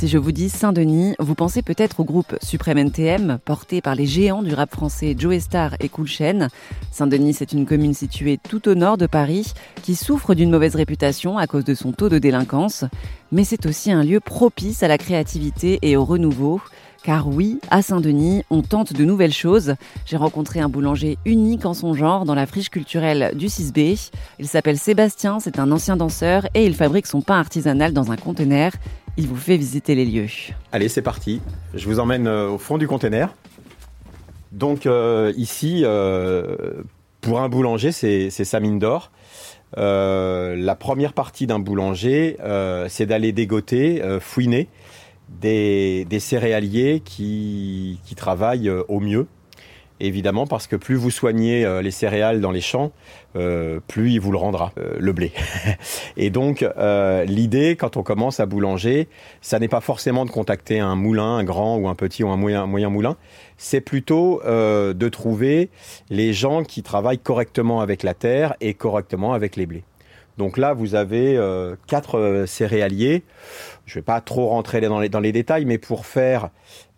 Si je vous dis Saint-Denis, vous pensez peut-être au groupe Supreme NTM, porté par les géants du rap français Joe Star et Cool Chain. Saint-Denis, c'est une commune située tout au nord de Paris, qui souffre d'une mauvaise réputation à cause de son taux de délinquance. Mais c'est aussi un lieu propice à la créativité et au renouveau. Car oui, à Saint-Denis, on tente de nouvelles choses. J'ai rencontré un boulanger unique en son genre dans la friche culturelle du 6B. Il s'appelle Sébastien, c'est un ancien danseur et il fabrique son pain artisanal dans un conteneur. Vous fait visiter les lieux. Allez, c'est parti. Je vous emmène euh, au fond du conteneur. Donc euh, ici, euh, pour un boulanger, c'est sa mine d'or. la première partie d'un boulanger, c'est d'aller dégoter, fouiner des, céréaliers qui, travaillent au mieux. Évidemment, parce que plus vous soignez euh, les céréales dans les champs, euh, plus il vous le rendra, le blé. Et donc, l'idée, quand on commence à boulanger, ça n'est pas forcément de contacter un moulin, un grand ou un petit ou un moyen, moyen moulin. C'est plutôt de trouver les gens qui travaillent correctement avec la terre et correctement avec les blés. Donc là, vous avez quatre céréaliers. Je ne vais pas trop rentrer dans les, dans les détails, mais pour faire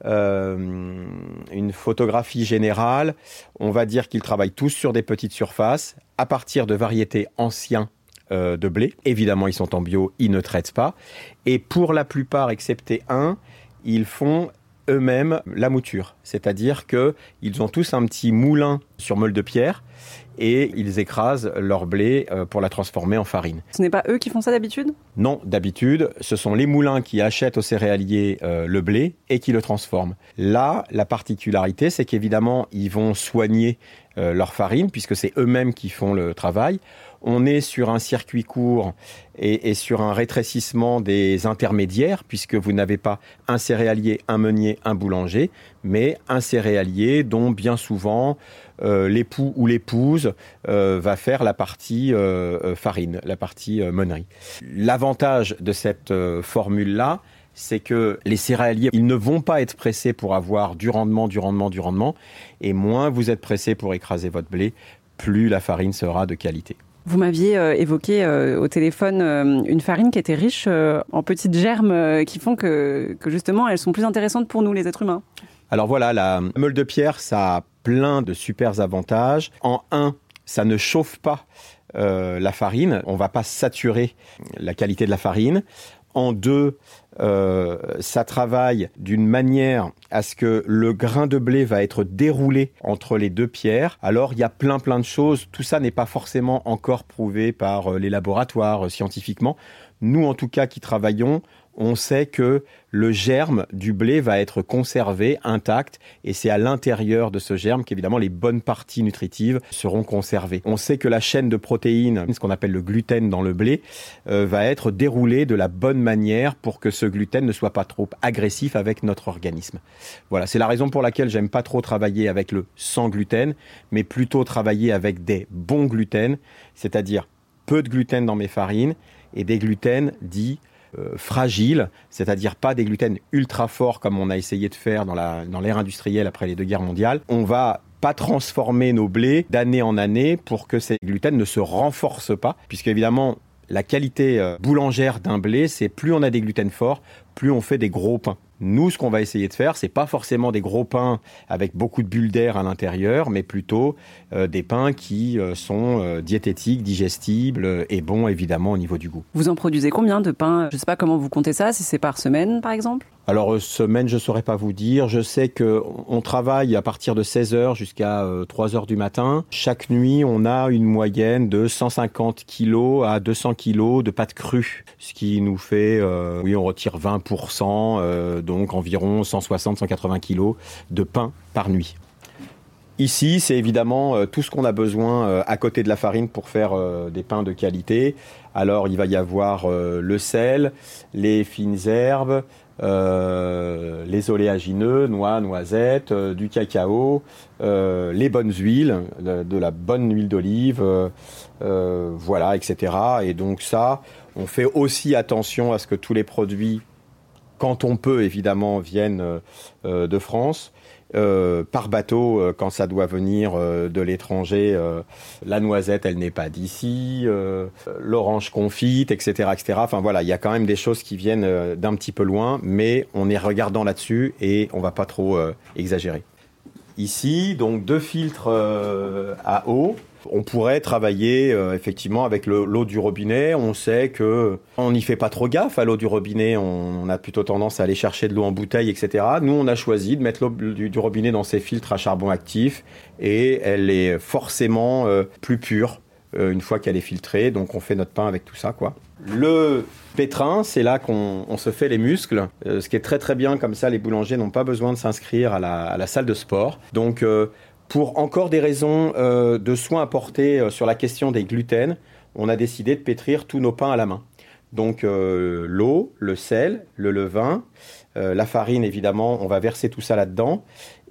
euh, une photographie générale, on va dire qu'ils travaillent tous sur des petites surfaces à partir de variétés anciens euh, de blé. Évidemment, ils sont en bio, ils ne traitent pas. Et pour la plupart, excepté un, ils font eux-mêmes la mouture. C'est-à-dire qu'ils ont tous un petit moulin sur meule de pierre et ils écrasent leur blé euh, pour la transformer en farine. Ce n'est pas eux qui font ça d'habitude? Non, d'habitude, ce sont les moulins qui achètent aux céréaliers euh, le blé et qui le transforment. Là, la particularité, c'est qu'évidemment, ils vont soigner euh, leur farine puisque c'est eux-mêmes qui font le travail on est sur un circuit court et, sur un rétrécissement des intermédiaires, puisque vous n'avez pas un céréalier, un meunier, un boulanger, mais un céréalier dont bien souvent euh, l'époux ou l'épouse euh, va faire la partie farine, la partie meunerie. L'avantage de cette formule-là, c'est que les céréaliers, ils ne vont pas être pressés pour avoir du rendement, du rendement, du rendement, et moins vous êtes pressé pour écraser votre blé, plus la farine sera de qualité. Vous m'aviez euh, évoqué euh, au téléphone euh, une farine qui était riche en petites germes qui font que, justement elles sont plus intéressantes pour nous les êtres humains. Alors voilà, la meule de pierre, ça a plein de super avantages. En un, ça ne chauffe pas la farine, on va pas saturer la qualité de la farine. En deux, euh, ça travaille d'une manière à ce que le grain de blé va être déroulé entre les deux pierres. Alors il y a plein plein de choses. Tout ça n'est pas forcément encore prouvé par euh, les laboratoires euh, scientifiquement. Nous, en tout cas, qui travaillons, on sait que le germe du blé va être conservé intact et c'est à l'intérieur de ce germe qu'évidemment les bonnes parties nutritives seront conservées. On sait que la chaîne de protéines, ce qu'on appelle le gluten dans le blé, va être déroulée de la bonne manière pour que ce gluten ne soit pas trop agressif avec notre organisme. Voilà, c'est la raison pour laquelle j'aime pas trop travailler avec le sans gluten, mais plutôt travailler avec des bons gluten, c'est-à-dire peu de gluten dans mes farines et des gluten dits euh, fragiles, c'est-à-dire pas des gluten ultra forts comme on a essayé de faire dans l'ère dans industrielle après les deux guerres mondiales. On va pas transformer nos blés d'année en année pour que ces gluten ne se renforcent pas, puisque évidemment la qualité euh, boulangère d'un blé, c'est plus on a des gluten forts, plus on fait des gros pains. Nous, ce qu'on va essayer de faire, c'est pas forcément des gros pains avec beaucoup de bulles d'air à l'intérieur, mais plutôt euh, des pains qui euh, sont euh, diététiques, digestibles et bons évidemment au niveau du goût. Vous en produisez combien de pains? Je ne sais pas comment vous comptez ça, si c'est par semaine par exemple? Alors semaine, je saurais pas vous dire. Je sais que on travaille à partir de 16h jusqu'à 3h du matin. Chaque nuit, on a une moyenne de 150 kg à 200 kg de pâtes crues, ce qui nous fait, oui, on retire 20%, donc environ 160-180 kg de pain par nuit. Ici, c'est évidemment euh, tout ce qu'on a besoin euh, à côté de la farine pour faire euh, des pains de qualité. Alors, il va y avoir le sel, les fines herbes, les oléagineux, noix, noisettes, du cacao, les bonnes huiles, de, la bonne huile d'olive, voilà, etc. Et donc ça, on fait aussi attention à ce que tous les produits quand on peut, évidemment, viennent de France. Euh, par bateau euh, quand ça doit venir euh, de l'étranger. la noisette, elle n'est pas d'ici. L'orange confite, etc., etc. Enfin voilà, il y a quand même des choses qui viennent d'un petit peu loin, mais on est regardant là-dessus et on va pas trop exagérer. Ici, donc deux filtres à eau on pourrait travailler euh, effectivement avec l'eau du robinet. On sait que on n'y fait pas trop gaffe à l'eau du robinet. On, a plutôt tendance à aller chercher de l'eau en bouteille, etc. Nous, on a choisi de mettre l'eau du, robinet dans ces filtres à charbon actif et elle est forcément euh, plus pure euh, une fois qu'elle est filtrée. Donc, on fait notre pain avec tout ça, quoi. Le pétrin, c'est là qu'on se fait les muscles. ce qui est très très bien, comme ça, les boulangers n'ont pas besoin de s'inscrire à la, salle de sport. Donc, pour encore des raisons euh, de soins apportés euh, sur la question des gluten, on a décidé de pétrir tous nos pains à la main. Donc euh, l'eau, le sel, le levain, euh, la farine évidemment, on va verser tout ça là-dedans.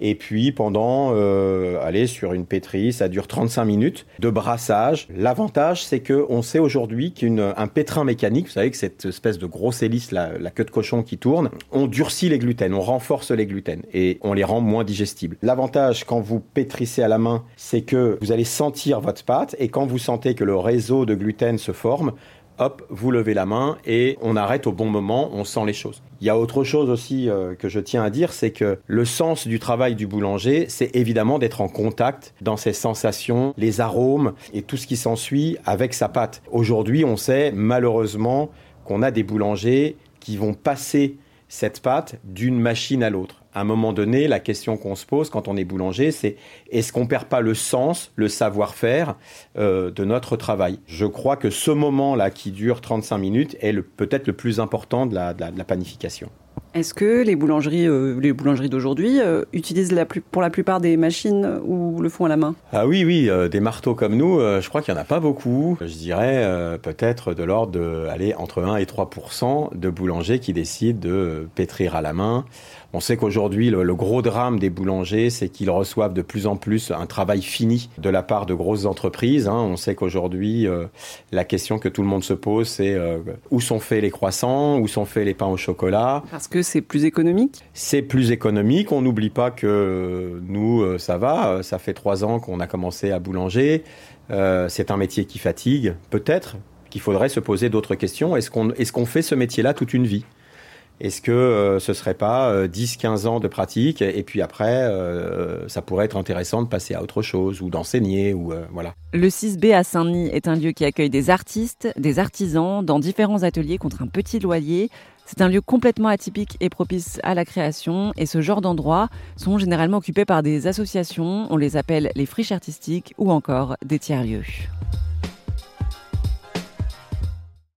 Et puis pendant, euh, allez, sur une pétrie, ça dure 35 minutes de brassage. L'avantage, c'est que on sait aujourd'hui qu'un pétrin mécanique, vous savez que cette espèce de grosse hélice, la, la queue de cochon qui tourne, on durcit les gluten, on renforce les gluten et on les rend moins digestibles. L'avantage quand vous pétrissez à la main, c'est que vous allez sentir votre pâte et quand vous sentez que le réseau de gluten se forme, hop, vous levez la main et on arrête au bon moment, on sent les choses. Il y a autre chose aussi euh, que je tiens à dire, c'est que le sens du travail du boulanger, c'est évidemment d'être en contact dans ses sensations, les arômes et tout ce qui s'ensuit avec sa pâte. Aujourd'hui, on sait malheureusement qu'on a des boulangers qui vont passer cette pâte d'une machine à l'autre à un moment donné, la question qu'on se pose quand on est boulanger, c'est est-ce qu'on perd pas le sens, le savoir-faire euh, de notre travail? Je crois que ce moment-là qui dure 35 minutes est peut-être le plus important de la panification. Est-ce que les boulangeries, euh, les boulangeries d'aujourd'hui euh, utilisent la pour la plupart des machines ou le font à la main? Ah oui, oui, euh, des marteaux comme nous, je crois qu'il n'y en a pas beaucoup. Je dirais peut-être de l'ordre de, aller entre 1 et 3% de boulangers qui décident de pétrir à la main. On sait qu'aujourd'hui, le, gros drame des boulangers, c'est qu'ils reçoivent de plus en plus un travail fini de la part de grosses entreprises. Hein. On sait qu'aujourd'hui, la question que tout le monde se pose, c'est où sont faits les croissants, où sont faits les pains au chocolat? Parce que c'est plus économique C'est plus économique. On n'oublie pas que nous, euh, ça va. Ça fait trois ans qu'on a commencé à boulanger. Euh, c'est un métier qui fatigue. Peut-être qu'il faudrait se poser d'autres questions. Est-ce qu'on est qu'on fait ce métier-là toute une vie? Est-ce que euh, ce serait pas 10-15 ans de pratique et puis après, ça pourrait être intéressant de passer à autre chose ou d'enseigner ou voilà. Le 6B à Saint-Denis est un lieu qui accueille des artistes, des artisans dans différents ateliers contre un petit loyer. C'est un lieu complètement atypique et propice à la création et ce genre d'endroits sont généralement occupés par des associations, on les appelle les friches artistiques ou encore des tiers-lieux.